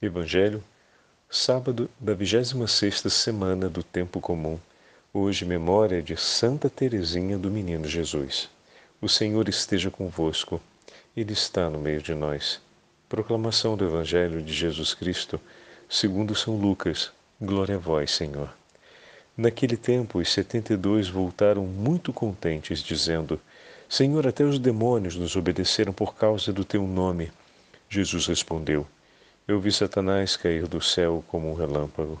Evangelho, sábado da 26ª semana do tempo comum. Hoje memória de Santa Teresinha do Menino Jesus. O Senhor esteja convosco. Ele está no meio de nós. Proclamação do Evangelho de Jesus Cristo, segundo São Lucas. Glória a vós, Senhor. Naquele tempo, os setenta e dois voltaram muito contentes, dizendo: Senhor, até os demônios nos obedeceram por causa do teu nome. Jesus respondeu: Eu vi Satanás cair do céu como um relâmpago.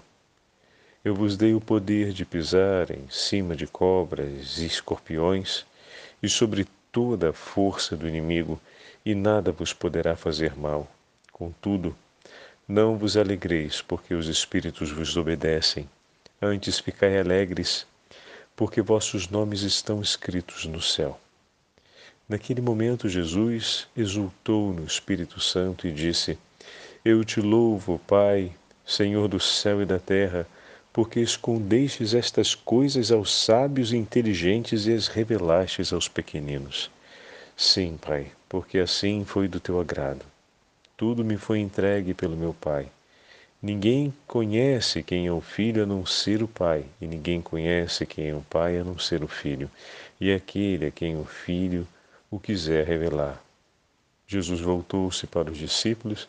Eu vos dei o poder de pisar em cima de cobras e escorpiões e sobre toda a força do inimigo, e nada vos poderá fazer mal. Contudo, não vos alegreis porque os espíritos vos obedecem, antes ficai alegres, porque vossos nomes estão escritos no céu. Naquele momento, Jesus exultou no Espírito Santo e disse: Eu te louvo, Pai, Senhor do céu e da terra, porque escondestes estas coisas aos sábios e inteligentes e as revelastes aos pequeninos. Sim, Pai, porque assim foi do teu agrado. Tudo me foi entregue pelo meu Pai. Ninguém conhece quem é o Filho a não ser o Pai, e ninguém conhece quem é o Pai a não ser o Filho, e aquele a quem o Filho o quiser revelar. Jesus voltou-se para os discípulos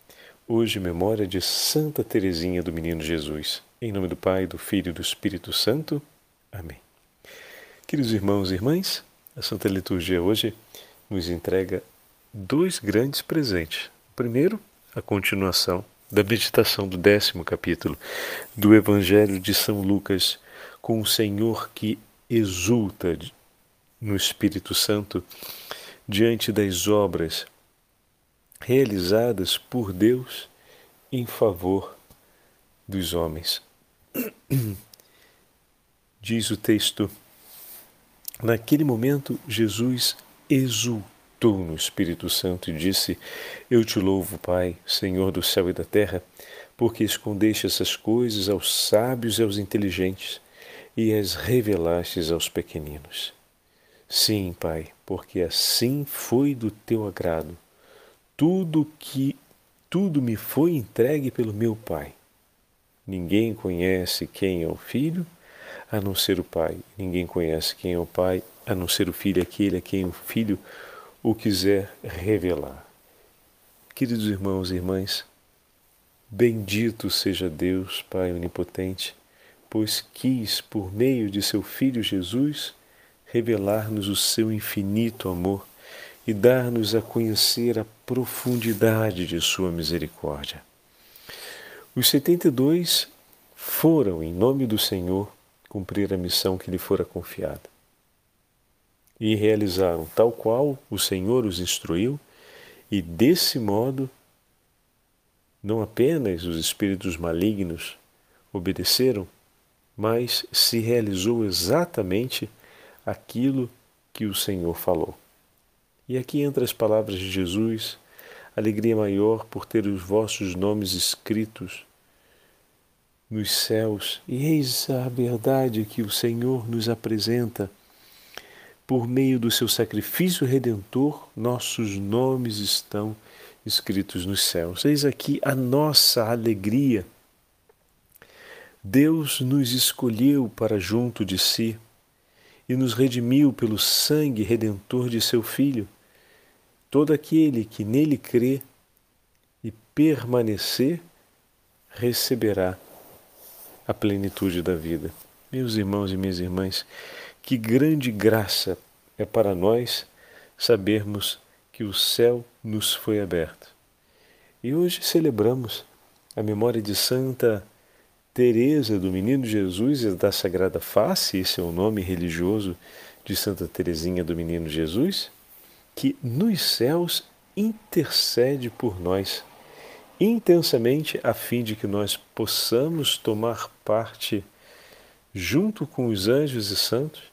hoje memória de Santa Teresinha do Menino Jesus. Em nome do Pai, do Filho e do Espírito Santo. Amém. Queridos irmãos e irmãs, a Santa Liturgia hoje nos entrega dois grandes presentes. Primeiro, a continuação da meditação do décimo capítulo do Evangelho de São Lucas, com o Senhor que exulta no Espírito Santo diante das obras realizadas por Deus em favor dos homens. Diz o texto: Naquele momento, Jesus exultou no Espírito Santo e disse: Eu te louvo, Pai, Senhor do céu e da terra, porque escondeste essas coisas aos sábios e aos inteligentes e as revelastes aos pequeninos. Sim, Pai, porque assim foi do teu agrado. Tudo que tudo me foi entregue pelo meu Pai. Ninguém conhece quem é o Filho a não ser o Pai. Ninguém conhece quem é o Pai a não ser o Filho, aquele a quem o Filho o quiser revelar. Queridos irmãos e irmãs, bendito seja Deus, Pai onipotente, pois quis, por meio de seu Filho Jesus, revelar-nos o seu infinito amor e dar-nos a conhecer a profundidade de sua misericórdia. Os setenta e dois foram, em nome do Senhor, cumprir a missão que lhe fora confiada. E realizaram tal qual o Senhor os instruiu, e desse modo, não apenas os espíritos malignos obedeceram, mas se realizou exatamente aquilo que o Senhor falou. E aqui entra as palavras de Jesus, alegria maior por ter os vossos nomes escritos nos céus. E eis a verdade que o Senhor nos apresenta. Por meio do seu sacrifício redentor, nossos nomes estão escritos nos céus. Eis aqui a nossa alegria. Deus nos escolheu para junto de si e nos redimiu pelo sangue redentor de seu Filho. Todo aquele que nele crê e permanecer receberá a plenitude da vida. Meus irmãos e minhas irmãs, que grande graça é para nós sabermos que o céu nos foi aberto. E hoje celebramos a memória de Santa Teresa do Menino Jesus e da Sagrada Face, esse é o nome religioso de Santa Teresinha do Menino Jesus, que nos céus intercede por nós intensamente a fim de que nós possamos tomar parte, junto com os anjos e santos,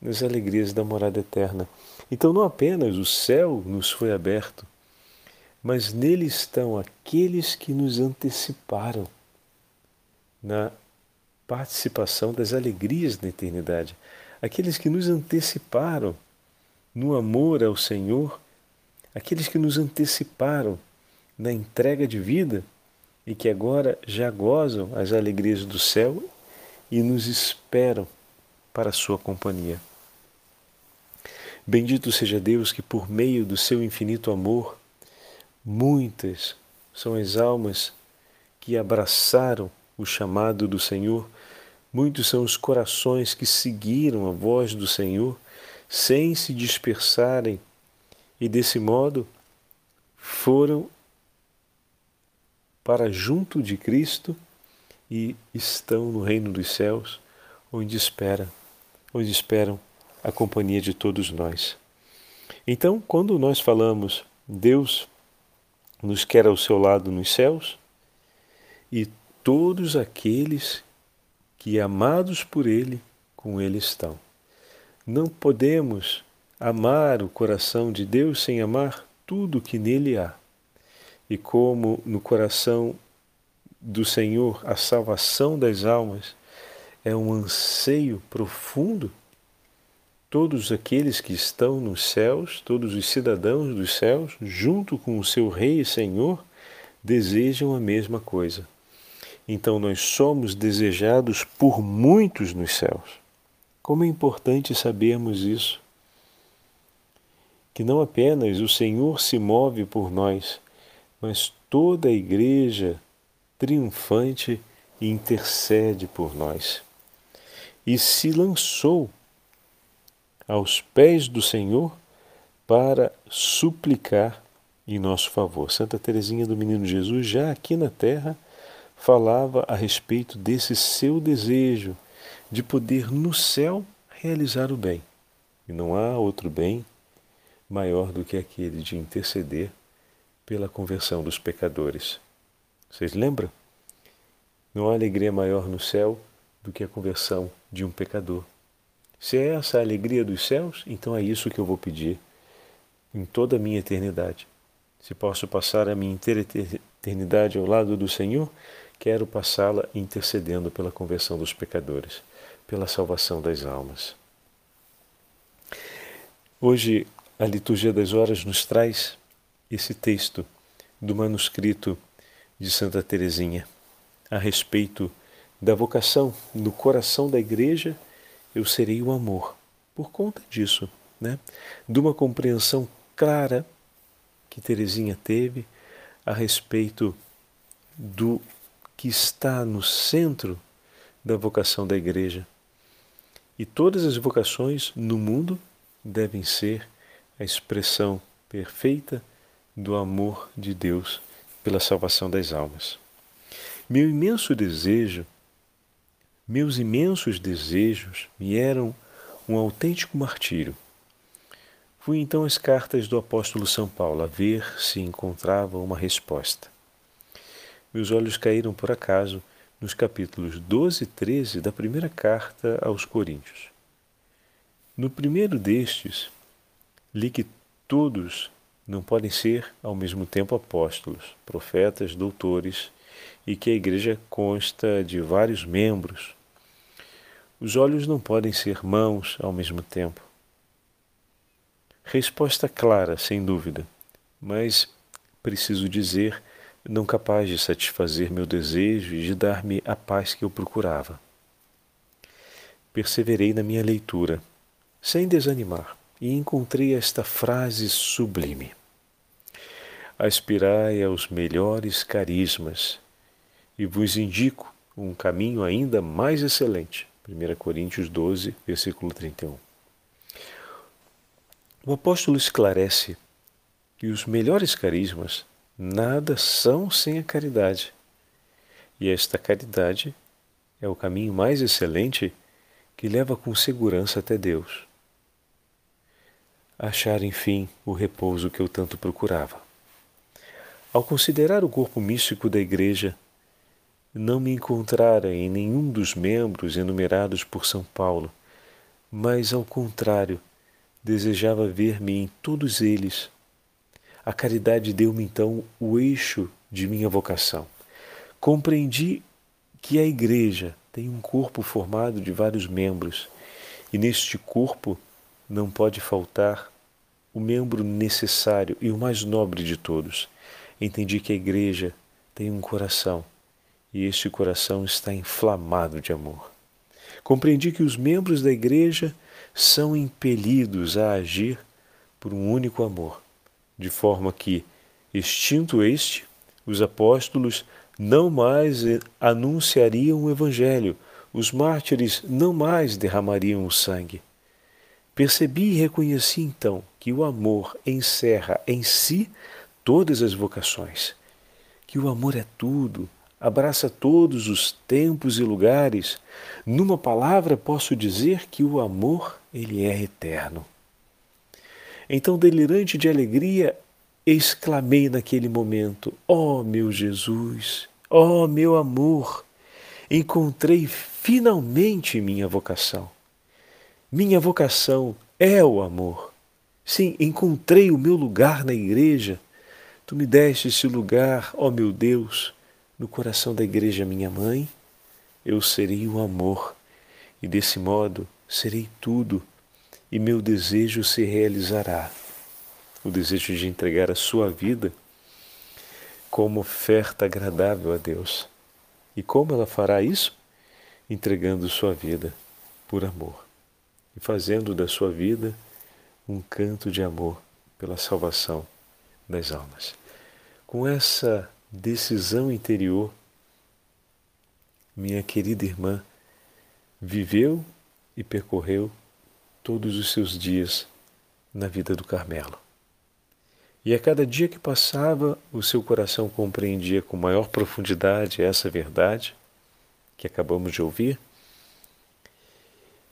nas alegrias da morada eterna. Então, não apenas o céu nos foi aberto, mas nele estão aqueles que nos anteciparam na participação das alegrias da eternidade, aqueles que nos anteciparam no amor ao Senhor, aqueles que nos anteciparam na entrega de vida e que agora já gozam as alegrias do céu e nos esperam para a sua companhia. Bendito seja Deus que, por meio do seu infinito amor, muitas são as almas que abraçaram o chamado do Senhor, muitos são os corações que seguiram a voz do Senhor sem se dispersarem e, desse modo, foram para junto de Cristo e estão no reino dos céus, onde espera, onde esperam a companhia de todos nós. Então, quando nós falamos Deus nos quer ao seu lado nos céus, e todos aqueles que amados por Ele, com Ele estão. Não podemos amar o coração de Deus sem amar tudo que nele há. E como no coração do Senhor a salvação das almas é um anseio profundo, todos aqueles que estão nos céus, todos os cidadãos dos céus, junto com o seu Rei e Senhor, desejam a mesma coisa. Então nós somos desejados por muitos nos céus. Como é importante sabermos isso. Que não apenas o Senhor se move por nós, mas toda a Igreja triunfante intercede por nós. E se lançou aos pés do Senhor para suplicar em nosso favor. Santa Teresinha do Menino Jesus, já aqui na terra, falava a respeito desse seu desejo de poder no céu realizar o bem. E não há outro bem maior do que aquele de interceder pela conversão dos pecadores. Vocês lembram? Não há alegria maior no céu do que a conversão de um pecador. Se é essa a alegria dos céus, então é isso que eu vou pedir em toda a minha eternidade. Se posso passar a minha inteira eternidade ao lado do Senhor, quero passá-la intercedendo pela conversão dos pecadores, pela salvação das almas. Hoje, a liturgia das horas nos traz esse texto do manuscrito de Santa Teresinha a respeito da vocação no coração da igreja eu serei o amor. Por conta disso, né? de uma compreensão clara que Teresinha teve a respeito do que está no centro da vocação da igreja. E todas as vocações no mundo devem ser a expressão perfeita do amor de Deus pela salvação das almas. Meu imenso desejo meus imensos desejos me eram um autêntico martírio. Fui então às cartas do apóstolo São Paulo a ver se encontrava uma resposta. Meus olhos caíram por acaso nos capítulos 12 e 13 da primeira carta aos Coríntios. No primeiro destes, li que todos não podem ser ao mesmo tempo apóstolos, profetas, doutores, e que a igreja consta de vários membros, os olhos não podem ser mãos ao mesmo tempo. Resposta clara, sem dúvida, mas preciso dizer, não capaz de satisfazer meu desejo e de dar-me a paz que eu procurava. Perseverei na minha leitura, sem desanimar, e encontrei esta frase sublime: Aspirai aos melhores carismas, e vos indico um caminho ainda mais excelente 1 Coríntios 12, versículo 31. O apóstolo esclarece que os melhores carismas nada são sem a caridade. E esta caridade é o caminho mais excelente que leva com segurança até Deus. Achar, enfim, o repouso que eu tanto procurava. Ao considerar o corpo místico da Igreja, não me encontrara em nenhum dos membros enumerados por São Paulo, mas, ao contrário, desejava ver-me em todos eles. A caridade deu-me então o eixo de minha vocação. Compreendi que a Igreja tem um corpo formado de vários membros e neste corpo não pode faltar o membro necessário e o mais nobre de todos. Entendi que a Igreja tem um coração e este coração está inflamado de amor. Compreendi que os membros da Igreja são impelidos a agir por um único amor, de forma que, extinto este, os apóstolos não mais anunciariam o Evangelho, os mártires não mais derramariam o sangue. Percebi e reconheci então que o amor encerra em si todas as vocações, que o amor é tudo, abraça todos os tempos e lugares. Numa palavra, posso dizer que o amor, ele é eterno. Então, delirante de alegria, exclamei naquele momento: Ó oh, meu Jesus, ó oh, meu amor, encontrei finalmente minha vocação. Minha vocação é o amor. Sim, encontrei o meu lugar na igreja. Tu me deste esse lugar, ó meu Deus, no coração da igreja, minha mãe. Eu serei o amor, e desse modo serei tudo, e meu desejo se realizará o desejo de entregar a sua vida como oferta agradável a Deus. E como ela fará isso? Entregando sua vida por amor e fazendo da sua vida um canto de amor pela salvação das almas. Com essa decisão interior, minha querida irmã viveu e percorreu todos os seus dias na vida do Carmelo. E a cada dia que passava, o seu coração compreendia com maior profundidade essa verdade que acabamos de ouvir.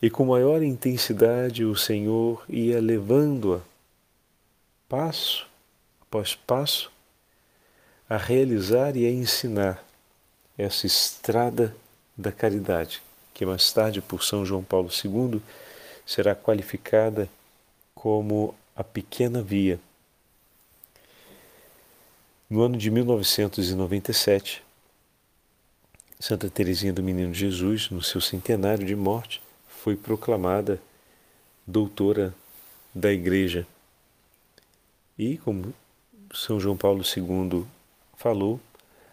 E com maior intensidade o Senhor ia levando-a, passo após passo, a realizar e a ensinar essa estrada da caridade, que mais tarde, por São João Paulo II, será qualificada como a pequena via no ano de 1997, Santa Teresinha do Menino Jesus, no seu centenário de morte, foi proclamada doutora da Igreja. E, como São João Paulo II falou,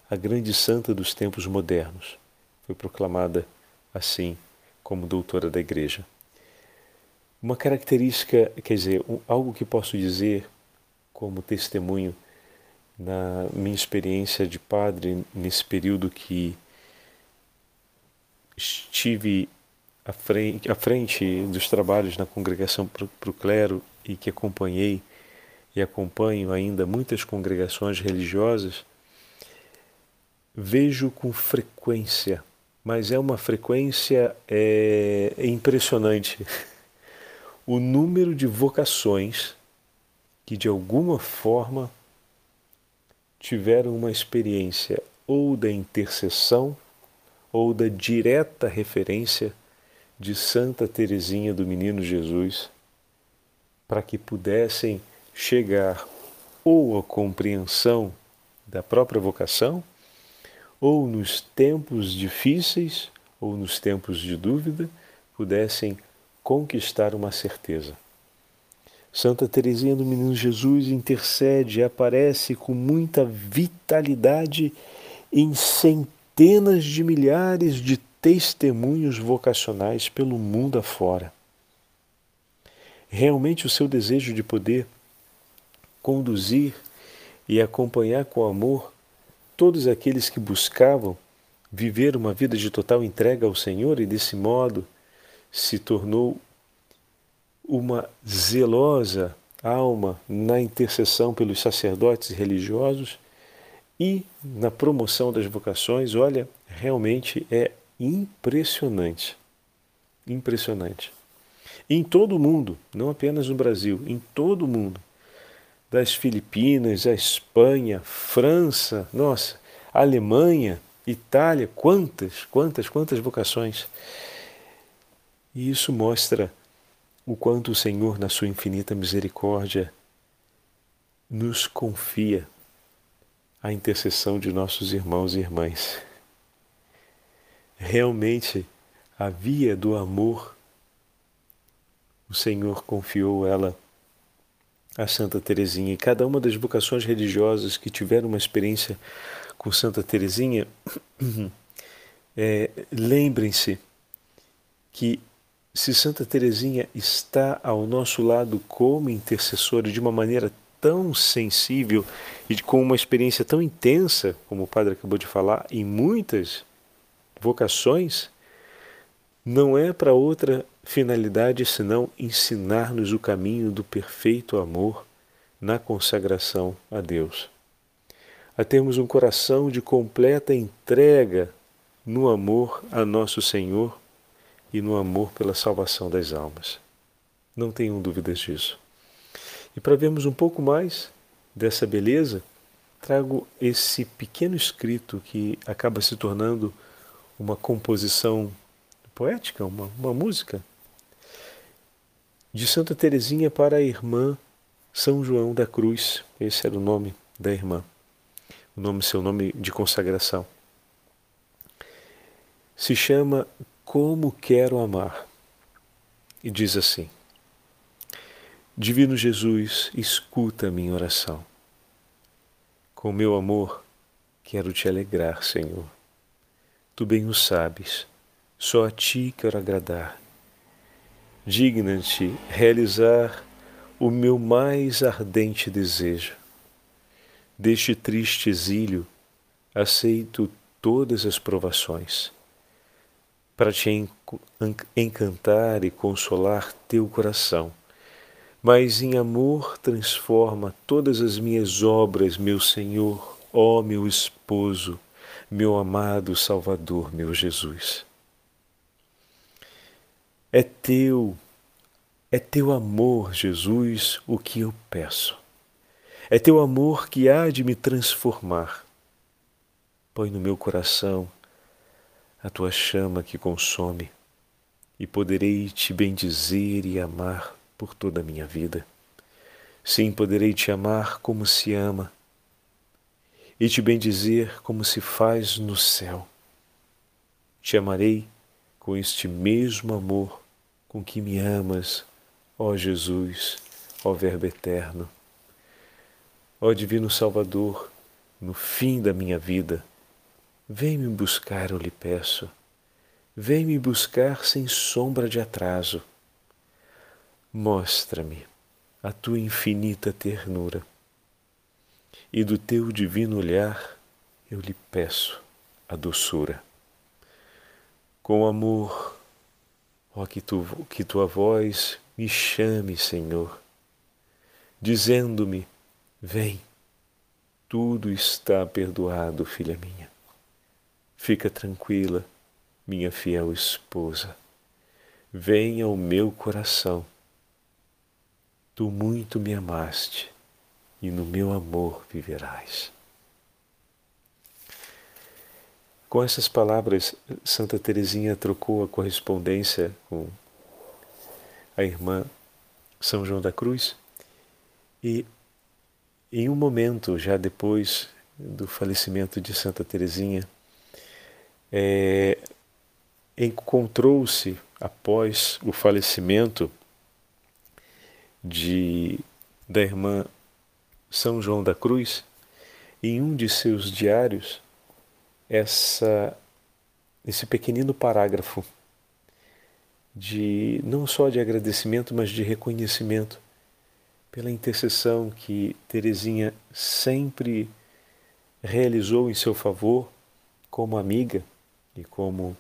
a grande santa dos tempos modernos foi proclamada assim como doutora da Igreja. Uma característica, quer dizer, algo que posso dizer como testemunho na minha experiência de padre, nesse período que estive à frente, à frente dos trabalhos na congregação para o clero e que acompanhei e acompanho ainda muitas congregações religiosas, vejo com frequência, mas é uma frequência é, impressionante, o número de vocações que de alguma forma tiveram uma experiência ou da intercessão ou da direta referência de Santa Teresinha do Menino Jesus, para que pudessem chegar ou à compreensão da própria vocação, ou nos tempos difíceis ou nos tempos de dúvida, pudessem conquistar uma certeza. Santa Teresinha do Menino Jesus intercede, aparece com muita vitalidade em centenas de milhares de testemunhos vocacionais pelo mundo afora. Realmente o seu desejo de poder conduzir e acompanhar com amor todos aqueles que buscavam viver uma vida de total entrega ao Senhor e desse modo se tornou uma zelosa alma na intercessão pelos sacerdotes religiosos e na promoção das vocações, olha, realmente é impressionante. Impressionante. Em todo o mundo, não apenas no Brasil, em todo o mundo, das Filipinas, a Espanha, França, nossa, Alemanha, Itália, quantas, quantas, quantas vocações. E isso mostra o quanto o Senhor, na sua infinita misericórdia, nos confia a intercessão de nossos irmãos e irmãs. Realmente, a via do amor, o Senhor confiou ela a Santa Teresinha. E cada uma das vocações religiosas que tiveram uma experiência com Santa Teresinha, é, lembrem-se que se Santa Teresinha está ao nosso lado como intercessora de uma maneira tão sensível e com uma experiência tão intensa, como o padre acabou de falar, em muitas vocações, não é para outra finalidade senão ensinar-nos o caminho do perfeito amor na consagração a Deus. A termos um coração de completa entrega no amor a nosso Senhor e no amor pela salvação das almas. Não tenham dúvidas disso. E para vermos um pouco mais dessa beleza, trago esse pequeno escrito que acaba se tornando uma composição poética, uma, uma música, de Santa Teresinha para a irmã São João da Cruz. Esse era o nome da irmã, o nome, seu nome de consagração. Se chama Como Quero Amar e diz assim: Divino Jesus, escuta a minha oração. Com meu amor, quero te alegrar, Senhor. Tu bem o sabes só a ti quero agradar. Digna-te realizar o meu mais ardente desejo. Deste triste exílio, aceito todas as provações, para te encantar e consolar teu coração. Mas em amor transforma todas as minhas obras, meu Senhor, ó meu esposo, meu amado Salvador, meu Jesus. É teu, é teu amor, Jesus, o que eu peço. É teu amor que há de me transformar. Põe no meu coração a tua chama que consome, e poderei te bendizer e amar por toda a minha vida. Sim, poderei te amar como se ama, e te bendizer como se faz no céu. Te amarei com este mesmo amor com que me amas, ó Jesus, ó Verbo eterno. Ó Divino Salvador, no fim da minha vida, vem me buscar, eu lhe peço. Vem me buscar sem sombra de atraso. Mostra-me a tua infinita ternura e do teu divino olhar eu lhe peço a doçura. Com amor, Ó, que, tu, que tua voz me chame, Senhor, dizendo-me: Vem, tudo está perdoado, filha minha. Fica tranquila, minha fiel esposa. Vem ao meu coração. Tu muito me amaste e no meu amor viverás. Com essas palavras, Santa Teresinha trocou a correspondência com a irmã São João da Cruz e em um momento já depois do falecimento de Santa Teresinha, é, encontrou-se após o falecimento de da irmã São João da Cruz, em um de seus diários, essa, esse pequenino parágrafo de não só de agradecimento, mas de reconhecimento pela intercessão que Teresinha sempre realizou em seu favor como amiga e como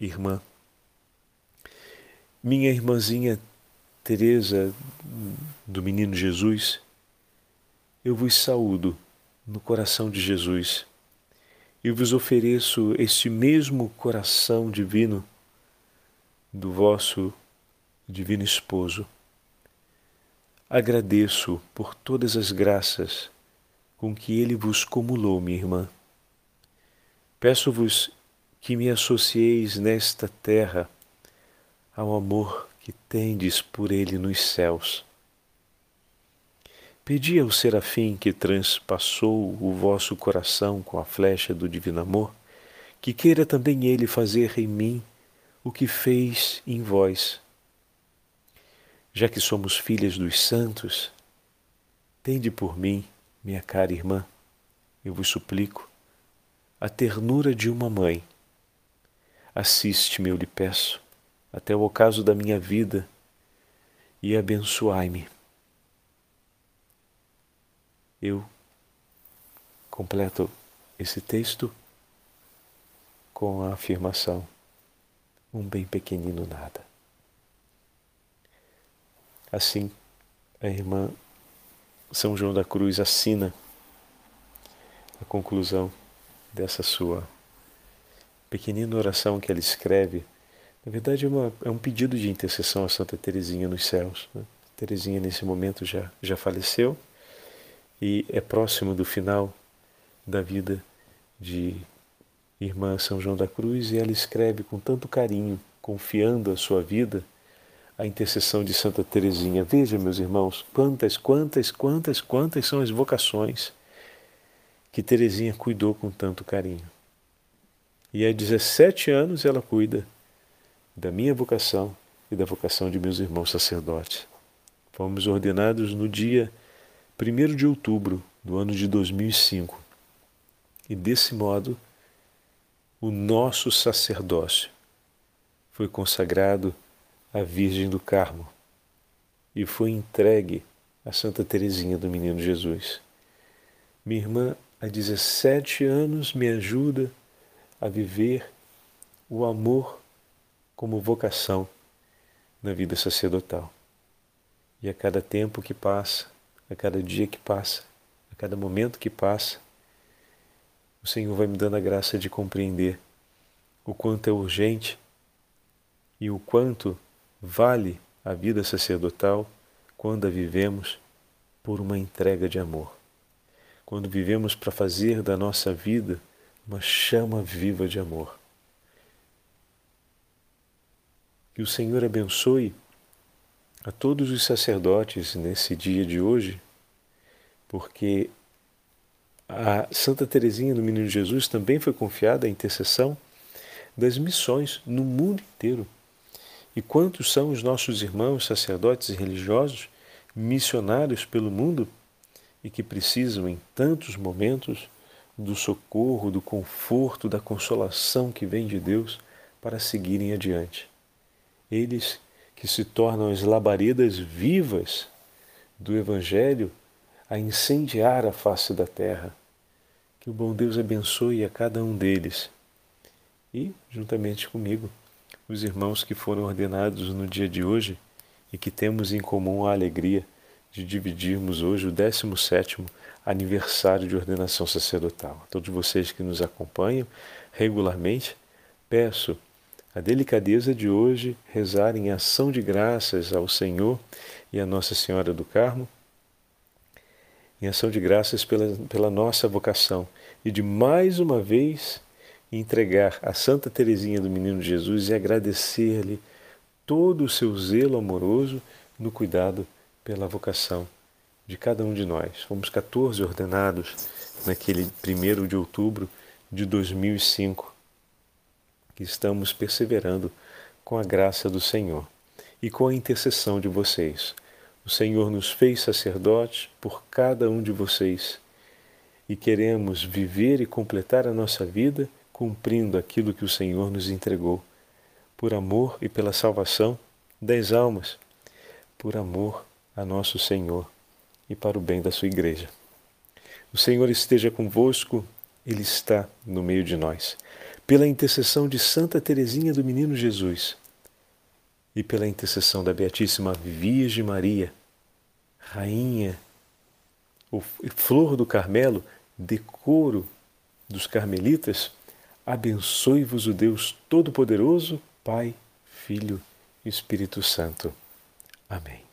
irmã. Minha irmãzinha Teresa do Menino Jesus, eu vos saúdo no coração de Jesus e vos ofereço este mesmo coração divino do vosso divino esposo. agradeço por todas as graças com que Ele vos cumulou, minha irmã. Peço-vos que me associeis nesta terra ao amor que tendes por Ele nos céus. Pedi ao serafim que transpassou o vosso coração com a flecha do divino amor, que queira também ele fazer em mim o que fez em vós. Já que somos filhas dos santos, tende por mim, minha cara irmã, eu vos suplico, a ternura de uma mãe. Assiste-me, eu lhe peço, até o ocaso da minha vida e abençoai-me. Eu completo esse texto com a afirmação: um bem pequenino nada. Assim, a irmã São João da Cruz assina a conclusão dessa sua pequenina oração que ela escreve. Na verdade, é, uma, é um pedido de intercessão a Santa Teresinha nos céus. Né? Teresinha, nesse momento, já, já faleceu e é próximo do final da vida de irmã São João da Cruz e ela escreve com tanto carinho, confiando a sua vida à intercessão de Santa Teresinha. Veja, meus irmãos, quantas, quantas, quantas, quantas são as vocações que Teresinha cuidou com tanto carinho. E há 17 anos ela cuida da minha vocação e da vocação de meus irmãos sacerdotes. Fomos ordenados no dia 1 de outubro do ano de 2005. E desse modo, o nosso sacerdócio foi consagrado à Virgem do Carmo e foi entregue a Santa Teresinha do Menino Jesus. Minha irmã, há 17 anos, me ajuda a viver o amor como vocação na vida sacerdotal. E a cada tempo que passa, a cada dia que passa, a cada momento que passa, o Senhor vai me dando a graça de compreender o quanto é urgente e o quanto vale a vida sacerdotal quando a vivemos por uma entrega de amor. Quando vivemos para fazer da nossa vida uma chama viva de amor. Que o Senhor abençoe a todos os sacerdotes nesse dia de hoje, porque a Santa Teresinha do Menino Jesus também foi confiada a intercessão das missões no mundo inteiro. E quantos são os nossos irmãos sacerdotes e religiosos missionários pelo mundo e que precisam em tantos momentos do socorro, do conforto, da consolação que vem de Deus para seguirem adiante. Eles que se tornam as labaredas vivas do Evangelho a incendiar a face da terra. Que o bom Deus abençoe a cada um deles e, juntamente comigo, os irmãos que foram ordenados no dia de hoje e que temos em comum a alegria de dividirmos hoje o 17 aniversário de ordenação sacerdotal. A todos vocês que nos acompanham regularmente, peço a delicadeza de hoje rezar em ação de graças ao Senhor e a Nossa Senhora do Carmo, em ação de graças pela, pela nossa vocação e de mais uma vez entregar a Santa Teresinha do Menino Jesus e agradecer-lhe todo o seu zelo amoroso no cuidado pela vocação de cada um de nós. Fomos 14 ordenados naquele 1 de outubro de 2005 que estamos perseverando com a graça do Senhor e com a intercessão de vocês. O Senhor nos fez sacerdotes por cada um de vocês e queremos viver e completar a nossa vida cumprindo aquilo que o Senhor nos entregou, por amor e pela salvação das almas, por amor a nosso Senhor e para o bem da sua igreja. O Senhor esteja convosco, Ele está no meio de nós pela intercessão de Santa Teresinha do Menino Jesus e pela intercessão da Beatíssima Virgem Maria, Rainha, flor do Carmelo, decoro dos carmelitas, abençoe-vos o Deus Todo-Poderoso, Pai, Filho e Espírito Santo. Amém.